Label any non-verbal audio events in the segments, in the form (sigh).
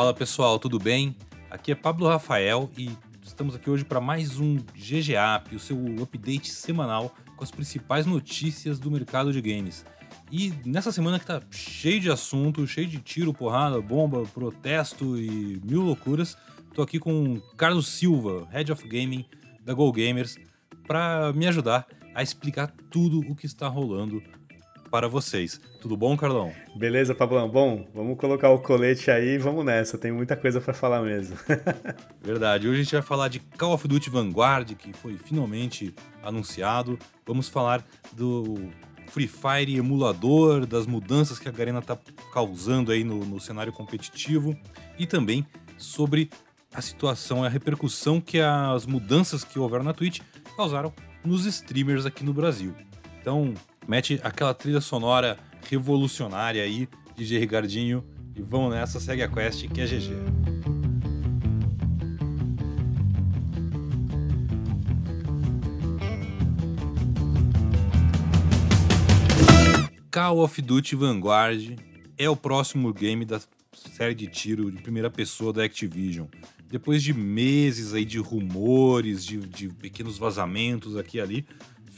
Fala pessoal, tudo bem? Aqui é Pablo Rafael e estamos aqui hoje para mais um GGAP, o seu update semanal com as principais notícias do mercado de games. E nessa semana que tá cheio de assunto, cheio de tiro, porrada, bomba, protesto e mil loucuras, tô aqui com Carlos Silva, Head of Gaming da Go Gamers, para me ajudar a explicar tudo o que está rolando para vocês. Tudo bom, Carlão? Beleza, Pablão. Bom, vamos colocar o colete aí e vamos nessa. Tem muita coisa para falar mesmo. (laughs) Verdade. Hoje a gente vai falar de Call of Duty Vanguard, que foi finalmente anunciado. Vamos falar do Free Fire emulador, das mudanças que a Garena está causando aí no, no cenário competitivo e também sobre a situação, a repercussão que as mudanças que houveram na Twitch causaram nos streamers aqui no Brasil. Então, mete aquela trilha sonora revolucionária aí, DJ Ricardinho, e vamos nessa, segue a quest que é GG. Call of Duty Vanguard é o próximo game da série de tiro de primeira pessoa da Activision. Depois de meses aí de rumores, de, de pequenos vazamentos aqui e ali,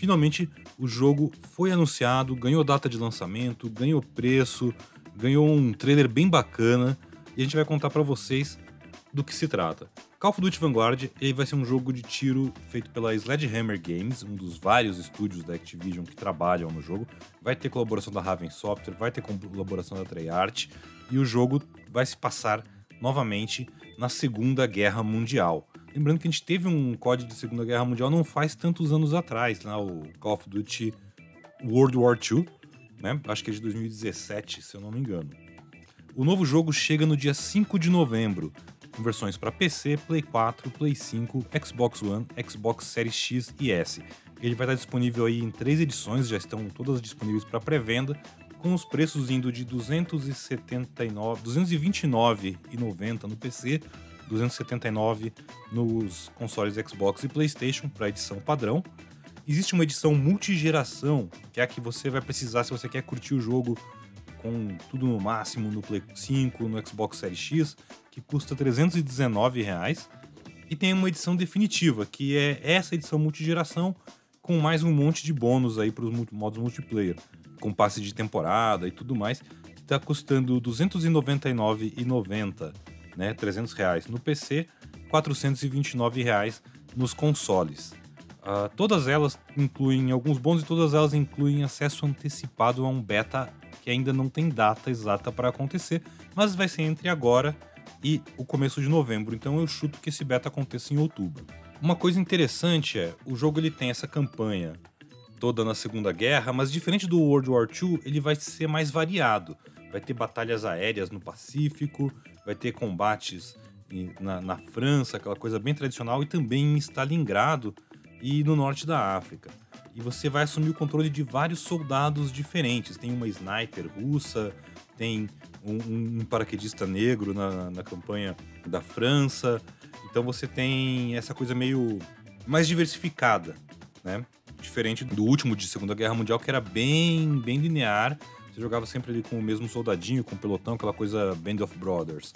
finalmente o jogo foi anunciado, ganhou data de lançamento, ganhou preço, ganhou um trailer bem bacana e a gente vai contar para vocês do que se trata. Call of Duty Vanguard ele vai ser um jogo de tiro feito pela Sledgehammer Games, um dos vários estúdios da Activision que trabalham no jogo. Vai ter colaboração da Raven Software, vai ter colaboração da Treyarch e o jogo vai se passar novamente na Segunda Guerra Mundial. Lembrando que a gente teve um código de Segunda Guerra Mundial não faz tantos anos atrás, né? o Call of Duty World War II, né? acho que é de 2017, se eu não me engano. O novo jogo chega no dia 5 de novembro, com versões para PC, Play 4, Play 5, Xbox One, Xbox Series X e S. Ele vai estar disponível aí em três edições, já estão todas disponíveis para pré-venda, com os preços indo de 279, 229,90 no PC 279 nos consoles Xbox e PlayStation para edição padrão. Existe uma edição multigeração, que é a que você vai precisar se você quer curtir o jogo com tudo no máximo no Play 5, no Xbox Series X, que custa 319 reais. E tem uma edição definitiva, que é essa edição multigeração com mais um monte de bônus aí para os modos multiplayer, com passe de temporada e tudo mais, que está custando R$ 299,90 né, 300 reais no PC, 429 reais nos consoles. Uh, todas elas incluem alguns bons e todas elas incluem acesso antecipado a um beta que ainda não tem data exata para acontecer, mas vai ser entre agora e o começo de novembro, então eu chuto que esse beta aconteça em outubro. Uma coisa interessante é, o jogo ele tem essa campanha toda na Segunda Guerra, mas diferente do World War II, ele vai ser mais variado. Vai ter batalhas aéreas no Pacífico, vai ter combates na, na França, aquela coisa bem tradicional, e também em Stalingrado e no norte da África. E você vai assumir o controle de vários soldados diferentes. Tem uma sniper russa, tem um, um paraquedista negro na, na campanha da França. Então você tem essa coisa meio mais diversificada, né? Diferente do último de Segunda Guerra Mundial, que era bem, bem linear você jogava sempre ali com o mesmo soldadinho, com o pelotão, aquela coisa Band of Brothers.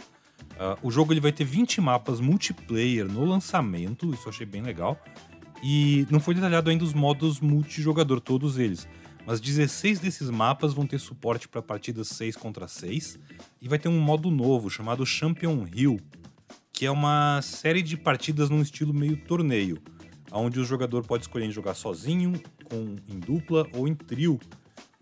Uh, o jogo ele vai ter 20 mapas multiplayer no lançamento, isso eu achei bem legal. E não foi detalhado ainda os modos multijogador, todos eles. Mas 16 desses mapas vão ter suporte para partidas 6 contra 6. E vai ter um modo novo chamado Champion Hill, que é uma série de partidas num estilo meio torneio, onde o jogador pode escolher jogar sozinho, com, em dupla ou em trio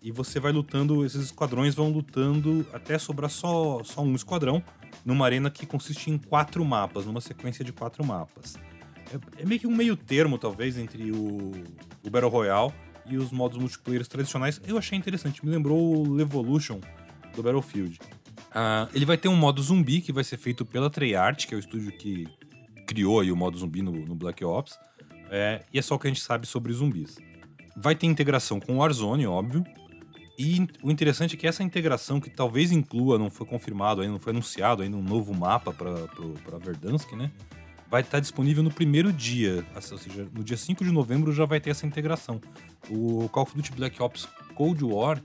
e você vai lutando, esses esquadrões vão lutando até sobrar só, só um esquadrão numa arena que consiste em quatro mapas, numa sequência de quatro mapas. É, é meio que um meio termo, talvez, entre o, o Battle Royale e os modos multiplayer tradicionais. Eu achei interessante, me lembrou o Levolution do Battlefield. Uh, ele vai ter um modo zumbi que vai ser feito pela Treyarch, que é o estúdio que criou aí o modo zumbi no, no Black Ops. É, e é só o que a gente sabe sobre zumbis. Vai ter integração com o Warzone, óbvio. E o interessante é que essa integração, que talvez inclua, não foi confirmado ainda, não foi anunciado ainda um novo mapa para Verdansk, né? Vai estar disponível no primeiro dia, ou seja, no dia 5 de novembro já vai ter essa integração. O Call of Duty Black Ops Cold War,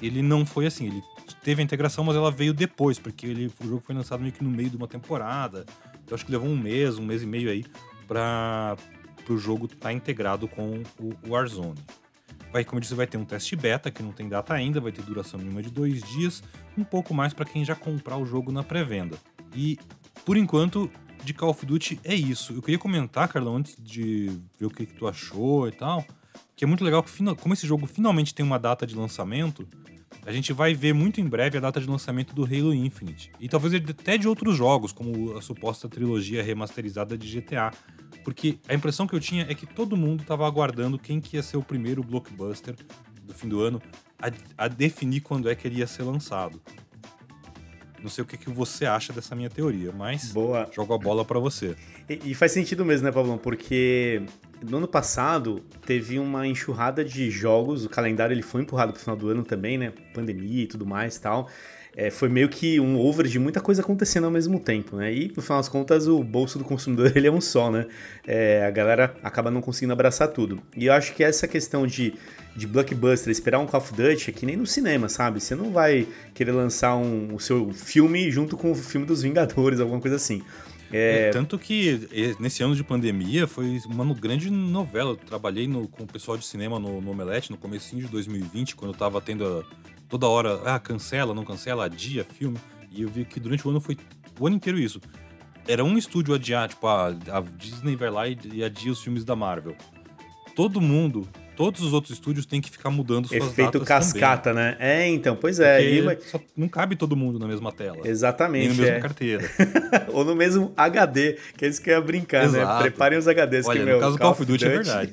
ele não foi assim. Ele teve a integração, mas ela veio depois, porque ele, o jogo foi lançado meio que no meio de uma temporada. Então acho que levou um mês, um mês e meio aí para o jogo estar tá integrado com o Warzone. Vai, como eu disse, vai ter um teste beta, que não tem data ainda, vai ter duração mínima de dois dias, um pouco mais para quem já comprar o jogo na pré-venda. E, por enquanto, de Call of Duty é isso. Eu queria comentar, Carlão, antes de ver o que, que tu achou e tal, que é muito legal que, como esse jogo finalmente tem uma data de lançamento, a gente vai ver muito em breve a data de lançamento do Halo Infinite. E talvez até de outros jogos, como a suposta trilogia remasterizada de GTA. Porque a impressão que eu tinha é que todo mundo estava aguardando quem que ia ser o primeiro blockbuster do fim do ano a, a, definir quando é que ele ia ser lançado. Não sei o que, que você acha dessa minha teoria, mas Boa. jogo a bola para você. E, e, faz sentido mesmo, né, Pablão? Porque no ano passado teve uma enxurrada de jogos, o calendário ele foi empurrado pro final do ano também, né? Pandemia e tudo mais e tal é, foi meio que um over de muita coisa acontecendo ao mesmo tempo, né? E, no final das contas, o bolso do consumidor (laughs) ele é um só, né? É, a galera acaba não conseguindo abraçar tudo. E eu acho que essa questão de, de blockbuster, esperar um Call of Duty, é que nem no cinema, sabe? Você não vai querer lançar um, o seu filme junto com o filme dos Vingadores, alguma coisa assim. É... É, tanto que nesse ano de pandemia foi uma grande novela. Eu trabalhei no, com o pessoal de cinema no, no Omelete no começo de 2020, quando eu tava tendo a, toda hora, ah, cancela, não cancela, adia filme. E eu vi que durante o ano foi o ano inteiro isso. Era um estúdio adiar, tipo, a, a Disney vai lá e, e adia os filmes da Marvel. Todo mundo todos os outros estúdios têm que ficar mudando suas Efeito cascata, também. né? É, então, pois é. E... não cabe todo mundo na mesma tela. Exatamente. Nem na mesma é. carteira. (laughs) Ou no mesmo HD, que eles querem brincar, né? Exato. né? Preparem os HDs. Olha, que, no meu, caso do Call of Duty é verdade.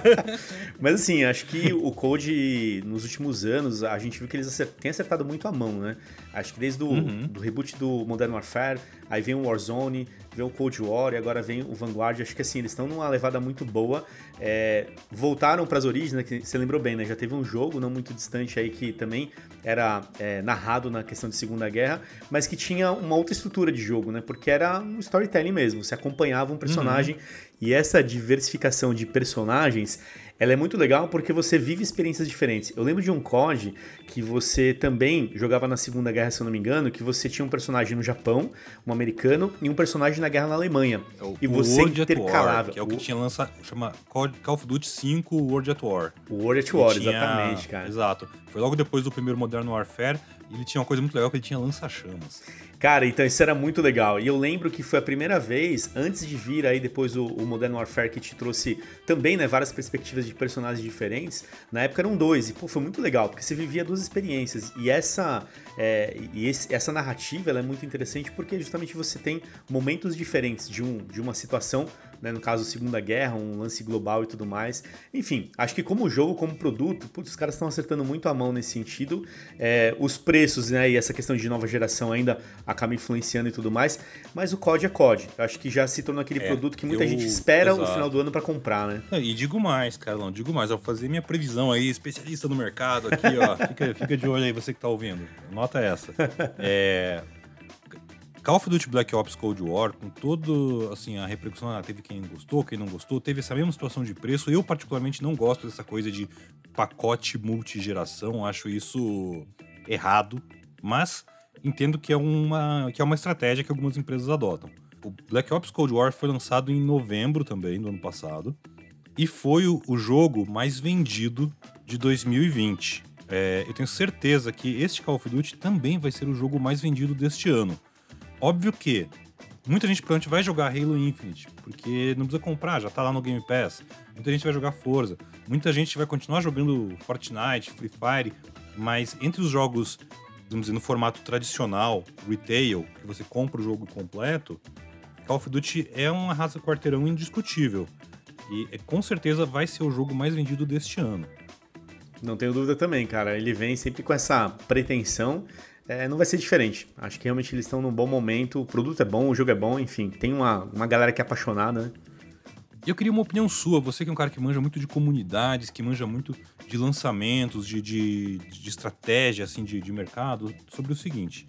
(laughs) Mas assim, acho que o Code, nos últimos anos, a gente viu que eles têm acertado muito a mão, né? Acho que desde o uhum. do reboot do Modern Warfare, aí vem o Warzone, vem o Cold War e agora vem o Vanguard. Acho que assim, eles estão numa levada muito boa. É, voltaram para as origens, né? Que você lembrou bem, né? Já teve um jogo não muito distante aí que também era é, narrado na questão de Segunda Guerra, mas que tinha uma outra estrutura de jogo, né? Porque era um storytelling mesmo. Você acompanhava um personagem uhum. e essa diversificação de personagens ela é muito legal porque você vive experiências diferentes. Eu lembro de um COD que você também jogava na Segunda Guerra, se eu não me engano, que você tinha um personagem no Japão, um americano, e um personagem na guerra na Alemanha. É o, e você World intercalava. War, que é o que tinha lançado, chama Call of Duty 5 World at War. World at War, tinha, exatamente, cara. Exato. Foi logo depois do primeiro Modern Warfare, e ele tinha uma coisa muito legal que ele tinha lança-chamas. Cara, então isso era muito legal. E eu lembro que foi a primeira vez, antes de vir aí depois o, o Modern Warfare, que te trouxe também, né, várias perspectivas de personagens diferentes. Na época eram dois, e pô, foi muito legal, porque você vivia duas experiências. E essa, é, e esse, essa narrativa ela é muito interessante porque justamente você tem momentos diferentes de, um, de uma situação né, no caso Segunda Guerra, um lance global e tudo mais. Enfim, acho que como jogo, como produto, putz, os caras estão acertando muito a mão nesse sentido. É, os preços né, e essa questão de nova geração ainda acaba influenciando e tudo mais, mas o COD é COD. Acho que já se tornou aquele é, produto que muita eu... gente espera Exato. o final do ano para comprar, né? E digo mais, Carlão, digo mais. Ao fazer minha previsão aí, especialista no mercado aqui, ó, (laughs) fica, fica de olho aí, você que tá ouvindo. Nota essa. É Call of Duty Black Ops Cold War, com todo assim a repercussão, teve quem gostou, quem não gostou, teve essa mesma situação de preço. Eu particularmente não gosto dessa coisa de pacote multigeração, acho isso errado, mas entendo que é uma que é uma estratégia que algumas empresas adotam. O Black Ops Cold War foi lançado em novembro também do ano passado e foi o, o jogo mais vendido de 2020. É, eu tenho certeza que este Call of Duty também vai ser o jogo mais vendido deste ano. Óbvio que muita gente provavelmente vai jogar Halo Infinite, porque não precisa comprar, já tá lá no Game Pass. Muita gente vai jogar Forza. Muita gente vai continuar jogando Fortnite, Free Fire, mas entre os jogos, vamos dizer, no formato tradicional, retail, que você compra o jogo completo, Call of Duty é uma raça quarteirão indiscutível. E é, com certeza vai ser o jogo mais vendido deste ano. Não tenho dúvida também, cara. Ele vem sempre com essa pretensão é, não vai ser diferente. Acho que realmente eles estão num bom momento, o produto é bom, o jogo é bom, enfim, tem uma, uma galera que é apaixonada, né? Eu queria uma opinião sua, você que é um cara que manja muito de comunidades, que manja muito de lançamentos, de, de, de estratégia assim, de, de mercado, sobre o seguinte.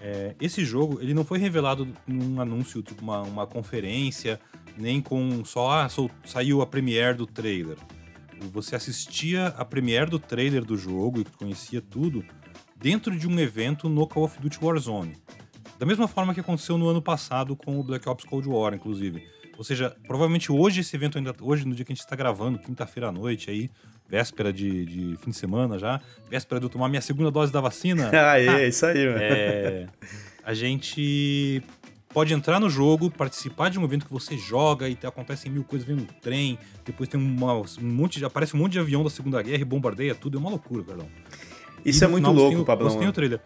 É, esse jogo ele não foi revelado num anúncio, tipo uma, uma conferência, nem com só ah, saiu a premiere do trailer. você assistia a premiere do trailer do jogo e conhecia tudo dentro de um evento no Call of Duty Warzone. Da mesma forma que aconteceu no ano passado com o Black Ops Cold War, inclusive. Ou seja, provavelmente hoje esse evento ainda. Hoje, no dia que a gente está gravando, quinta-feira à noite, aí, véspera de, de, fim de semana já, véspera de eu tomar minha segunda dose da vacina. (laughs) ah, é, isso aí, mano. É, a gente pode entrar no jogo, participar de um evento que você joga e acontecem mil coisas vendo trem, depois tem uma, um monte de, aparece um monte de avião da Segunda Guerra e bombardeia tudo, é uma loucura, perdão. Isso e é muito final, louco, Pablo. Tem o trailer.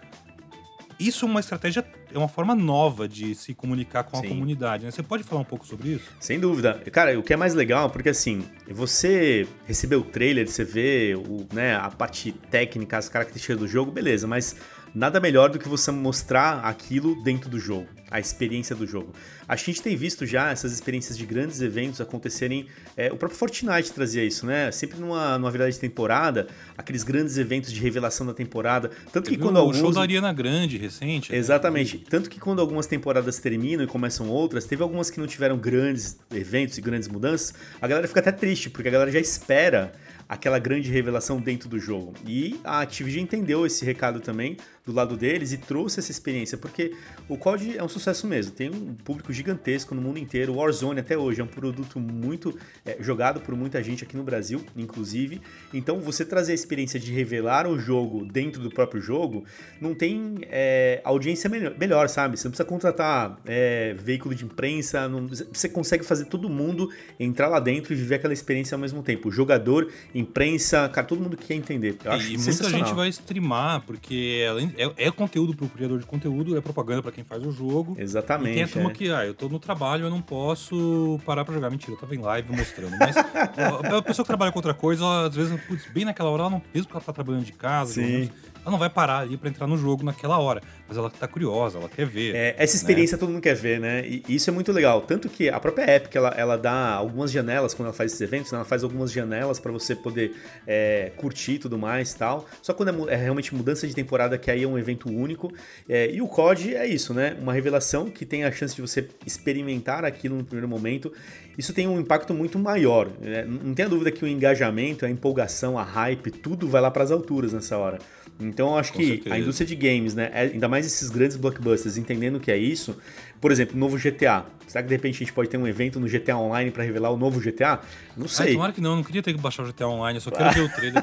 Isso é uma estratégia, é uma forma nova de se comunicar com Sim. a comunidade, né? Você pode falar um pouco sobre isso? Sem dúvida. Cara, o que é mais legal, porque assim, você receber o trailer, você vê o, né, a parte técnica, as características do jogo, beleza, mas nada melhor do que você mostrar aquilo dentro do jogo, a experiência do jogo. A gente tem visto já essas experiências de grandes eventos acontecerem. É, o próprio Fortnite trazia isso, né? Sempre numa, numa virada de temporada, aqueles grandes eventos de revelação da temporada. Tanto que quando o alguns. O show da Ariana Grande recente. Né? Exatamente. Né? Tanto que quando algumas temporadas terminam e começam outras, teve algumas que não tiveram grandes eventos e grandes mudanças, a galera fica até triste, porque a galera já espera aquela grande revelação dentro do jogo. E a Activision entendeu esse recado também do lado deles e trouxe essa experiência, porque o COD é um sucesso mesmo, tem um público gigantesco no mundo inteiro, o Warzone até hoje é um produto muito é, jogado por muita gente aqui no Brasil, inclusive, então você trazer a experiência de revelar o jogo dentro do próprio jogo, não tem é, audiência melhor, melhor, sabe? Você não precisa contratar é, veículo de imprensa, não, você consegue fazer todo mundo entrar lá dentro e viver aquela experiência ao mesmo tempo, o jogador, imprensa, cara, todo mundo quer entender. Eu acho e muita gente vai streamar, porque além é, é conteúdo pro criador de conteúdo, é propaganda para quem faz o jogo. Exatamente. E tem a turma é. que, ah, eu tô no trabalho, eu não posso parar pra jogar. Mentira, eu tava em live mostrando. Mas (laughs) a pessoa que trabalha com outra coisa, ela, às vezes, putz, bem naquela hora, ela não, mesmo que ela tá trabalhando de casa, Sim ela não vai parar ali para entrar no jogo naquela hora. Mas ela tá curiosa, ela quer ver. É, essa né? experiência né? todo mundo quer ver, né? E isso é muito legal. Tanto que a própria Epic, ela, ela dá algumas janelas quando ela faz esses eventos, né? ela faz algumas janelas para você poder é, curtir e tudo mais tal. Só quando é, é, realmente mudança de temporada, que aí é um evento único. É, e o COD é isso, né? Uma revelação que tem a chance de você experimentar aquilo no primeiro momento. Isso tem um impacto muito maior. Né? Não tenha dúvida que o engajamento, a empolgação, a hype, tudo vai lá para as alturas nessa hora. Então eu acho Com que certeza. a indústria de games, né, é, ainda mais esses grandes blockbusters, entendendo o que é isso, por exemplo, o novo GTA. Será que de repente a gente pode ter um evento no GTA Online para revelar o novo GTA? Não sei. Ai, tomara que não, eu não queria ter que baixar o GTA Online, eu só quero ver o trailer.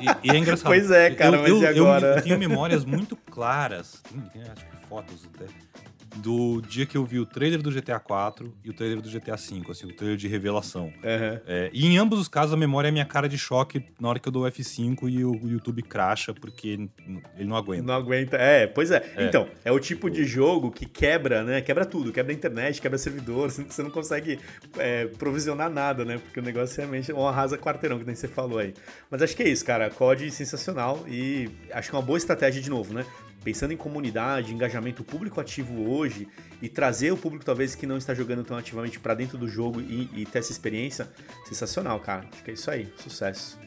E, e, é engraçado. (laughs) Pois é, cara, eu, mas eu, e agora? Eu, eu tenho memórias muito claras, tem, acho que fotos até do dia que eu vi o trailer do GTA 4 e o trailer do GTA 5, assim, o trailer de revelação. Uhum. É, e em ambos os casos, a memória é minha cara de choque na hora que eu dou F5 e o YouTube cracha, porque ele não aguenta. Não aguenta, é, pois é. é. Então, é o tipo de jogo que quebra, né? Quebra tudo, quebra a internet, quebra servidor, você não consegue é, provisionar nada, né? Porque o negócio realmente é um arrasa quarteirão, que nem você falou aí. Mas acho que é isso, cara. COD sensacional e acho que é uma boa estratégia de novo, né? Pensando em comunidade, engajamento público ativo hoje e trazer o público talvez que não está jogando tão ativamente para dentro do jogo e, e, ter essa experiência, sensacional, cara. Acho que é isso aí, sucesso.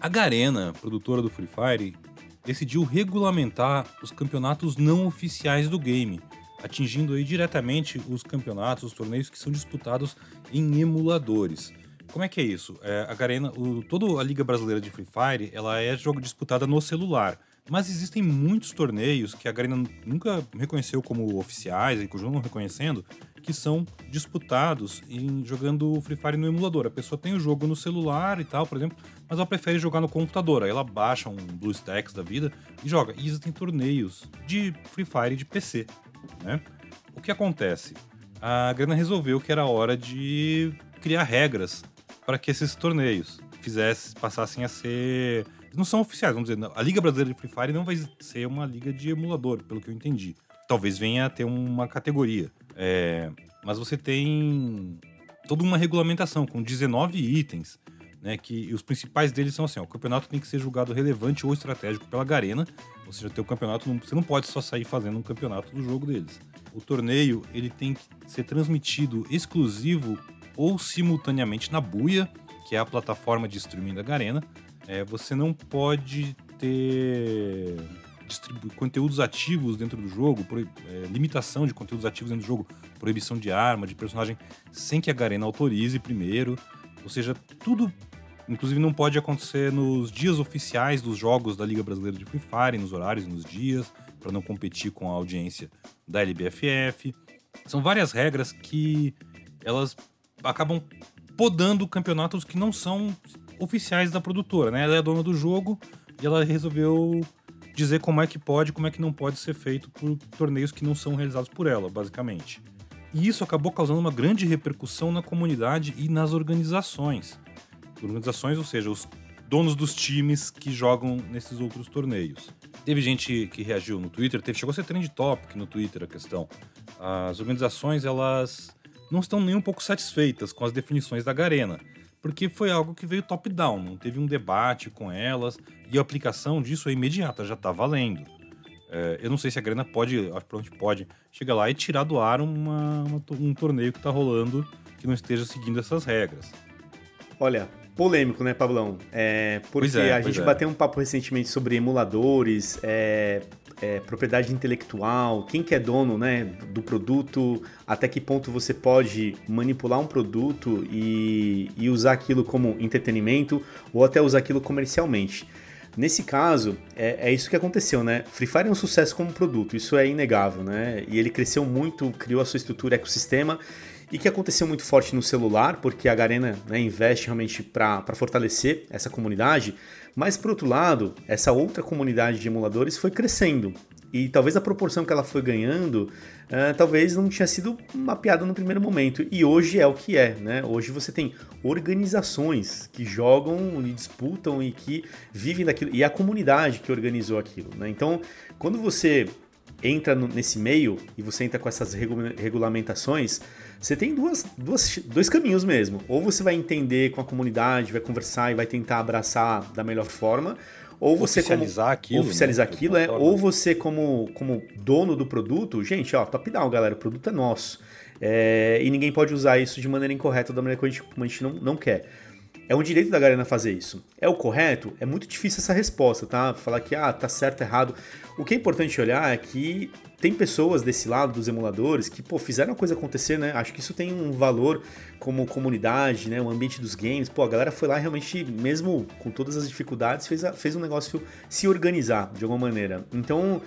A Garena, produtora do Free Fire, decidiu regulamentar os campeonatos não oficiais do game, atingindo aí diretamente os campeonatos, os torneios que são disputados em emuladores. Como é que é isso? É, a Garena, o, toda a Liga Brasileira de Free Fire, ela é jogo disputada no celular. Mas existem muitos torneios que a Garena nunca reconheceu como oficiais e continua não reconhecendo, que são disputados em jogando Free Fire no emulador. A pessoa tem o jogo no celular e tal, por exemplo, mas ela prefere jogar no computador. Aí ela baixa um BlueStacks da vida e joga. E existem torneios de Free Fire de PC, né? O que acontece? A Grana resolveu que era hora de criar regras para que esses torneios fizessem, passassem a ser não são oficiais, vamos dizer. A Liga Brasileira de Free Fire não vai ser uma liga de emulador, pelo que eu entendi. Talvez venha a ter uma categoria. É, mas você tem toda uma regulamentação com 19 itens, né? Que os principais deles são assim: ó, o campeonato tem que ser julgado relevante ou estratégico pela Garena. Ou seja, o campeonato você não pode só sair fazendo um campeonato do jogo deles. O torneio ele tem que ser transmitido exclusivo ou simultaneamente na Buia, que é a plataforma de streaming da Garena. É, você não pode ter conteúdos ativos dentro do jogo, é, limitação de conteúdos ativos dentro do jogo, proibição de arma, de personagem, sem que a Garena autorize primeiro. Ou seja, tudo Inclusive não pode acontecer nos dias oficiais dos jogos da Liga Brasileira de Free Fire, nos horários, nos dias, para não competir com a audiência da LBFF. São várias regras que elas acabam podando campeonatos que não são oficiais da produtora, né? Ela é a dona do jogo e ela resolveu dizer como é que pode, como é que não pode ser feito por torneios que não são realizados por ela, basicamente. E isso acabou causando uma grande repercussão na comunidade e nas organizações. Organizações, ou seja, os donos dos times que jogam nesses outros torneios. Teve gente que reagiu no Twitter, teve, chegou a ser trend topic no Twitter a questão. As organizações, elas não estão nem um pouco satisfeitas com as definições da Garena, porque foi algo que veio top-down, não teve um debate com elas, e a aplicação disso é imediata, já está valendo. É, eu não sei se a Garena pode, acho que pode, chegar lá e tirar do ar uma, uma, um torneio que está rolando que não esteja seguindo essas regras. Olha, polêmico, né, Pablão? É, porque é, a gente é. bateu um papo recentemente sobre emuladores, é, é, propriedade intelectual, quem que é dono né, do produto, até que ponto você pode manipular um produto e, e usar aquilo como entretenimento ou até usar aquilo comercialmente. Nesse caso, é, é, isso que aconteceu, né? Free Fire é um sucesso como produto, isso é inegável, né? E ele cresceu muito, criou a sua estrutura ecossistema e que aconteceu muito forte no celular, porque a Garena né, investe realmente para fortalecer essa comunidade, mas por outro lado, essa outra comunidade de emuladores foi crescendo. E talvez a proporção que ela foi ganhando, uh, talvez não tinha sido mapeada no primeiro momento. E hoje é o que é, né? Hoje você tem organizações que jogam e disputam e que vivem daquilo. E a comunidade que organizou aquilo, né? Então, quando você entra no, nesse meio e você entra com essas regulamentações, você tem duas, duas, dois caminhos mesmo. Ou você vai entender com a comunidade, vai conversar e vai tentar abraçar da melhor forma, ou você oficializar como, aquilo, oficializar né? aquilo é, ou você como, como dono do produto, gente, ó, top down, galera, o produto é nosso. É, e ninguém pode usar isso de maneira incorreta, da maneira que a gente, a gente não, não quer. É um direito da Garena fazer isso. É o correto? É muito difícil essa resposta, tá? Falar que ah, tá certo, errado. O que é importante olhar é que tem pessoas desse lado dos emuladores que, pô, fizeram a coisa acontecer, né? Acho que isso tem um valor como comunidade, né? O ambiente dos games. Pô, a galera foi lá realmente, mesmo com todas as dificuldades, fez, a, fez um negócio se organizar de alguma maneira. Então,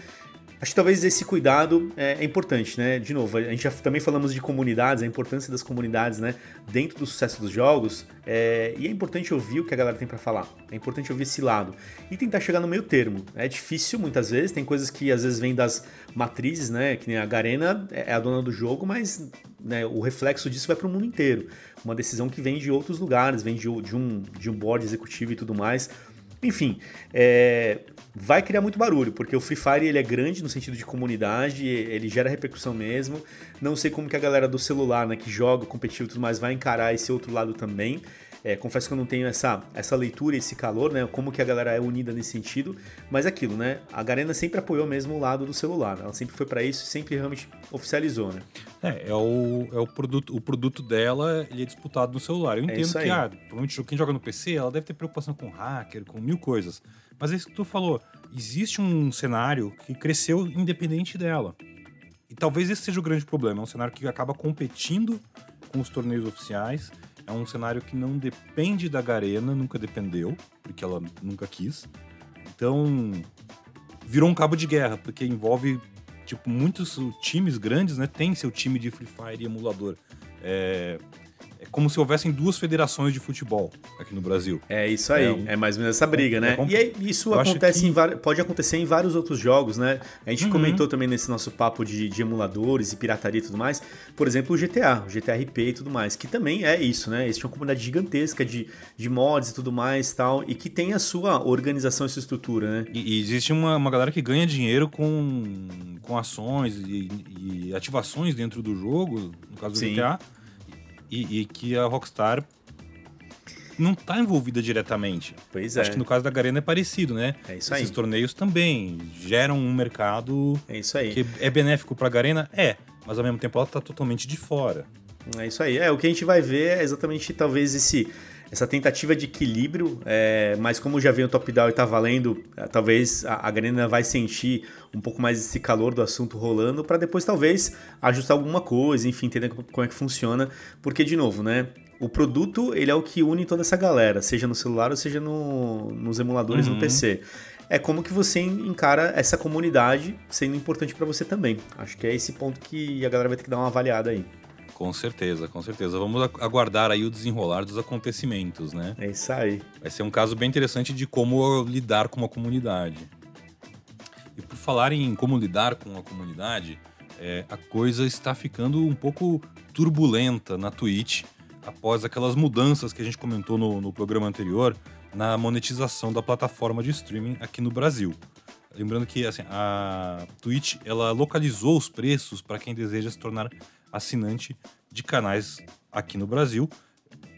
Acho que talvez esse cuidado é, é, importante, né? De novo, a gente já também falamos de comunidades, a importância das comunidades, né? Dentro do sucesso dos jogos. É, e é importante ouvir o que a galera tem para falar. É importante ouvir esse lado. E tentar chegar no meio termo. É difícil muitas vezes, tem coisas que às vezes vêm das matrizes, né? Que nem a Garena é a dona do jogo, mas né, o reflexo disso vai para o mundo inteiro. Uma decisão que vem de outros lugares, vem de, de, um, de um board executivo e tudo mais. Enfim, é, vai criar muito barulho, porque o Free Fire ele é grande no sentido de comunidade, ele gera repercussão mesmo. Não sei como que a galera do celular, né, que joga competitivo e tudo mais, vai encarar esse outro lado também. É, confesso que eu não tenho essa, essa leitura, esse calor, né? Como que a galera é unida nesse sentido. Mas é aquilo, né? A Garena sempre apoiou mesmo o lado do celular. Né? Ela sempre foi para isso e sempre realmente oficializou, né? É, é o, é o produto, o produto dela, ele é disputado no celular. Eu é entendo é que, ah, provavelmente quem joga no PC, ela deve ter preocupação com hacker, com mil coisas. Mas é isso que tu falou. Existe um cenário que cresceu independente dela. E talvez esse seja o grande problema. É um cenário que acaba competindo com os torneios oficiais é um cenário que não depende da Garena, nunca dependeu, porque ela nunca quis. Então, virou um cabo de guerra, porque envolve, tipo, muitos times grandes, né? Tem seu time de Free Fire e emulador. É, como se houvessem duas federações de futebol aqui no Brasil. É isso aí, é, um, é mais ou menos essa briga, é, né? É e aí, isso acontece que... em pode acontecer em vários outros jogos, né? A gente uhum. comentou também nesse nosso papo de, de, emuladores e pirataria e tudo mais. Por exemplo, o GTA, o GTA RP e tudo mais, que também é isso, né? Existe uma comunidade gigantesca de, de mods e tudo mais tal, e que tem a sua organização e sua estrutura, né? E, e existe uma, uma galera que ganha dinheiro com, com ações e, e ativações dentro do jogo, no caso do Sim. GTA e, e que a Rockstar não está envolvida diretamente. Pois é. Acho que no caso da Garena é parecido, né? É isso aí. Esses torneios também geram um mercado é isso aí. que é benéfico para a Garena? É, mas ao mesmo tempo ela está totalmente de fora. É isso aí. É, o que a gente vai ver é exatamente talvez esse essa tentativa de equilíbrio, é, mas como já veio o top-down e tá valendo, é, talvez a, a Garena vai sentir um pouco mais esse calor do assunto rolando para depois talvez ajustar alguma coisa, enfim, entender como é que funciona, porque de novo, né? o produto ele é o que une toda essa galera, seja no celular ou seja no, nos emuladores uhum. no PC. É como que você encara essa comunidade sendo importante para você também. Acho que é esse ponto que a galera vai ter que dar uma avaliada aí. Com certeza, com certeza. Vamos aguardar aí o desenrolar dos acontecimentos, né? É isso aí. Vai ser um caso bem interessante de como lidar com a comunidade. E por falar em como lidar com a comunidade, é, a coisa está ficando um pouco turbulenta na Twitch após aquelas mudanças que a gente comentou no, no programa anterior na monetização da plataforma de streaming aqui no Brasil. Lembrando que assim, a Twitch ela localizou os preços para quem deseja se tornar assinante de canais aqui no Brasil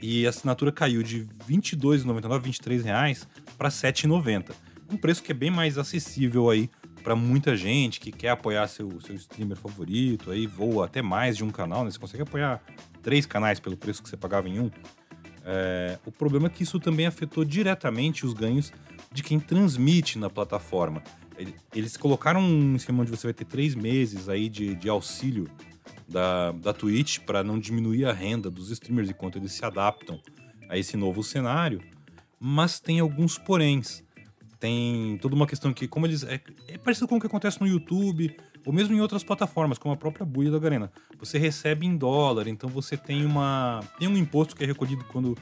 e a assinatura caiu de R$ 22,99, 23 reais para R$ 7,90. Um preço que é bem mais acessível aí para muita gente que quer apoiar seu, seu streamer favorito, aí voa até mais de um canal, né? Você consegue apoiar três canais pelo preço que você pagava em um. É, o problema é que isso também afetou diretamente os ganhos de quem transmite na plataforma. Eles colocaram um esquema onde você vai ter três meses aí de, de auxílio da, da Twitch para não diminuir a renda dos streamers enquanto eles se adaptam a esse novo cenário, mas tem alguns poréns. Tem toda uma questão que, como eles. É, é parecido com o que acontece no YouTube, ou mesmo em outras plataformas, como a própria Buia da Garena. Você recebe em dólar, então você tem uma. Tem um imposto que é recolhido quando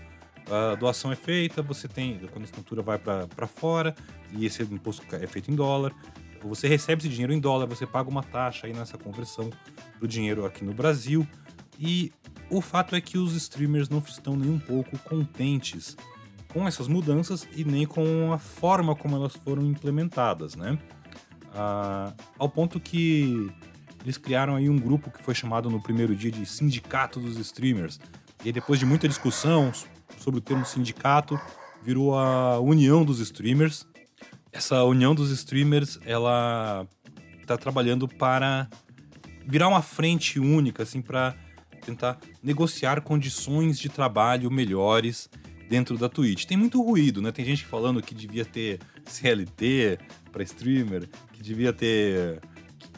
a doação é feita, você tem. Quando a assinatura vai para fora, e esse imposto é feito em dólar. Você recebe esse dinheiro em dólar, você paga uma taxa aí nessa conversão do dinheiro aqui no Brasil. E o fato é que os streamers não estão nem um pouco contentes com essas mudanças e nem com a forma como elas foram implementadas, né? Ah, ao ponto que eles criaram aí um grupo que foi chamado no primeiro dia de Sindicato dos Streamers. E depois de muita discussão sobre o termo sindicato, virou a União dos Streamers. Essa União dos Streamers, ela está trabalhando para virar uma frente única, assim, para tentar negociar condições de trabalho melhores dentro da Twitch. Tem muito ruído, né? Tem gente falando que devia ter CLT para streamer, que devia ter.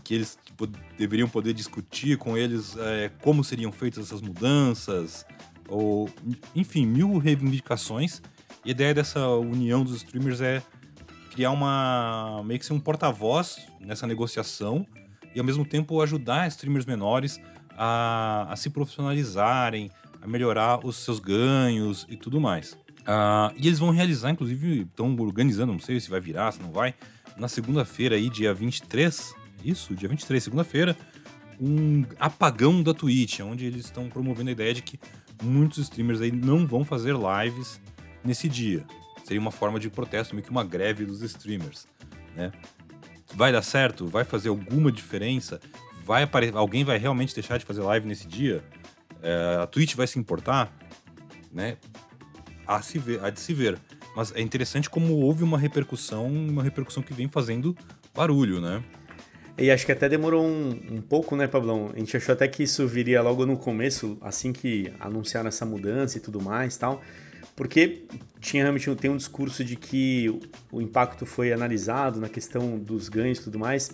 que eles tipo, deveriam poder discutir com eles é, como seriam feitas essas mudanças, ou. enfim, mil reivindicações. E a ideia dessa união dos streamers é criar uma. meio que ser um porta-voz nessa negociação e ao mesmo tempo ajudar streamers menores a, a se profissionalizarem, a melhorar os seus ganhos e tudo mais. Uh, e eles vão realizar, inclusive, estão organizando, não sei se vai virar, se não vai, na segunda-feira aí, dia 23, isso, dia 23, segunda-feira, um apagão da Twitch, onde eles estão promovendo a ideia de que muitos streamers aí não vão fazer lives nesse dia. Seria uma forma de protesto, meio que uma greve dos streamers, né? Vai dar certo? Vai fazer alguma diferença? Vai apare... Alguém vai realmente deixar de fazer live nesse dia? É, a Twitch vai se importar, né? A, se ver, de se ver. Mas é interessante como houve uma repercussão, uma repercussão que vem fazendo barulho, né? E acho que até demorou um, um, pouco, né, Pablão? A gente achou até que isso viria logo no começo, assim que anunciaram essa mudança e tudo mais tal. Porque tinha realmente tem um discurso de que o impacto foi analisado na questão dos ganhos e tudo mais.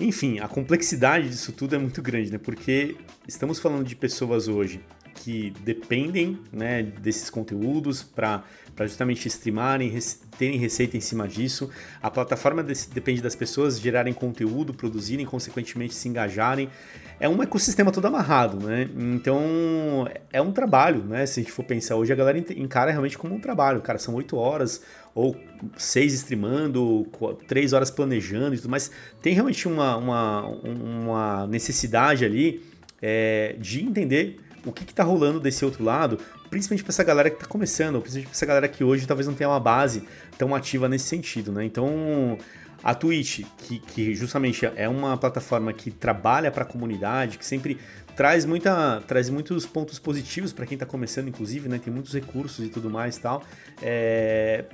Enfim, a complexidade disso tudo é muito grande, né? Porque estamos falando de pessoas hoje que dependem né, desses conteúdos para justamente streamarem, terem receita em cima disso. A plataforma depende das pessoas gerarem conteúdo, produzirem, consequentemente se engajarem. É um ecossistema todo amarrado, né? Então é um trabalho, né? Se a gente for pensar hoje, a galera encara realmente como um trabalho. Cara, são oito horas, ou seis streamando, três horas planejando e tudo mais. Tem realmente uma, uma, uma necessidade ali é, de entender o que está rolando desse outro lado, principalmente para essa galera que está começando, principalmente para essa galera que hoje talvez não tenha uma base tão ativa nesse sentido, né? Então, a Twitch, que, que justamente é uma plataforma que trabalha para a comunidade, que sempre traz, muita, traz muitos pontos positivos para quem está começando, inclusive, né? Tem muitos recursos e tudo mais e tal. É,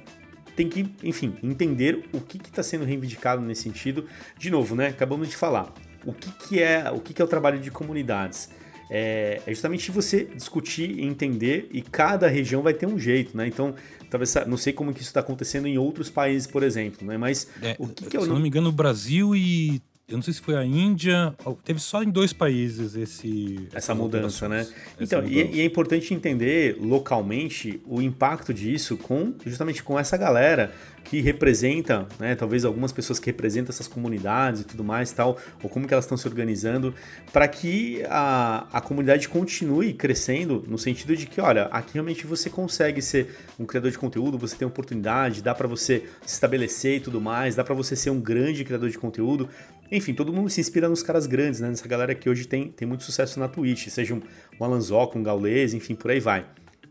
tem que, enfim, entender o que está sendo reivindicado nesse sentido. De novo, né? Acabamos de falar. O que, que é o que, que é o trabalho de comunidades? É, é, justamente você discutir e entender, e cada região vai ter um jeito, né? Então, talvez não sei como que isso está acontecendo em outros países, por exemplo, né? Mas é, o que, que é o... Se não me engano, o Brasil e eu não sei se foi a Índia, teve só em dois países esse essa mudança, né? Então, mudança. E, e, é importante entender localmente o impacto disso com justamente com essa galera que representa, né, talvez algumas pessoas que representam essas comunidades e tudo mais, tal, ou como que elas estão se organizando, para que a, a comunidade continue crescendo no sentido de que, olha, aqui realmente você consegue ser um criador de conteúdo, você tem oportunidade, dá para você se estabelecer e tudo mais, dá para você ser um grande criador de conteúdo. Enfim, todo mundo se inspira nos caras grandes, né? Nessa galera que hoje tem, tem muito sucesso na Twitch, seja um, um Alan Zoc, um Gaules, enfim, por aí vai.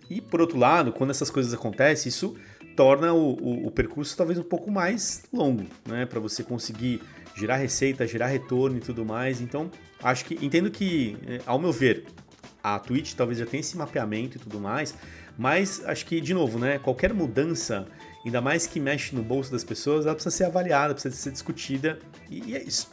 E por outro lado, quando essas coisas acontecem, isso torna o, o, o percurso talvez um pouco mais longo, né? Para você conseguir gerar receita, gerar retorno e tudo mais. Então, acho que entendo que, é, ao meu ver, a Twitch talvez já tenha esse mapeamento e tudo mais, mas acho que, de novo, né? Qualquer mudança, ainda mais que mexe no bolso das pessoas, ela precisa ser avaliada, precisa ser discutida, e, e é isso.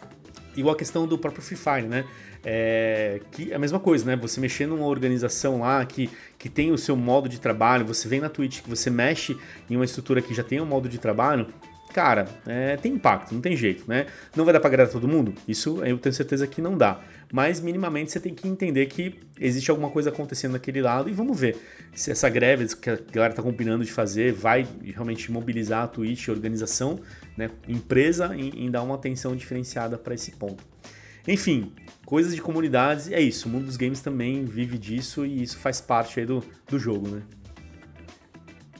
Igual a questão do próprio Free Fire, né? É, que é a mesma coisa, né? Você mexer numa organização lá que, que tem o seu modo de trabalho, você vem na Twitch, que você mexe em uma estrutura que já tem um modo de trabalho, cara, é, tem impacto, não tem jeito, né? Não vai dar para agradar todo mundo? Isso eu tenho certeza que não dá. Mas minimamente você tem que entender que existe alguma coisa acontecendo naquele lado e vamos ver se essa greve que a galera tá combinando de fazer vai realmente mobilizar a Twitch, a organização, né, empresa, em, em dar uma atenção diferenciada para esse ponto. Enfim, coisas de comunidades, é isso. O mundo dos games também vive disso e isso faz parte aí do, do jogo, né?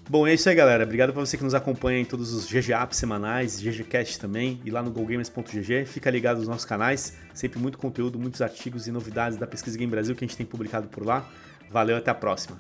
Bom, é isso aí, galera. Obrigado para você que nos acompanha em todos os GG Apps semanais, GGCast também, e lá no GoGamers.gg. Fica ligado nos nossos canais, sempre muito conteúdo, muitos artigos e novidades da Pesquisa Game Brasil que a gente tem publicado por lá. Valeu, até a próxima.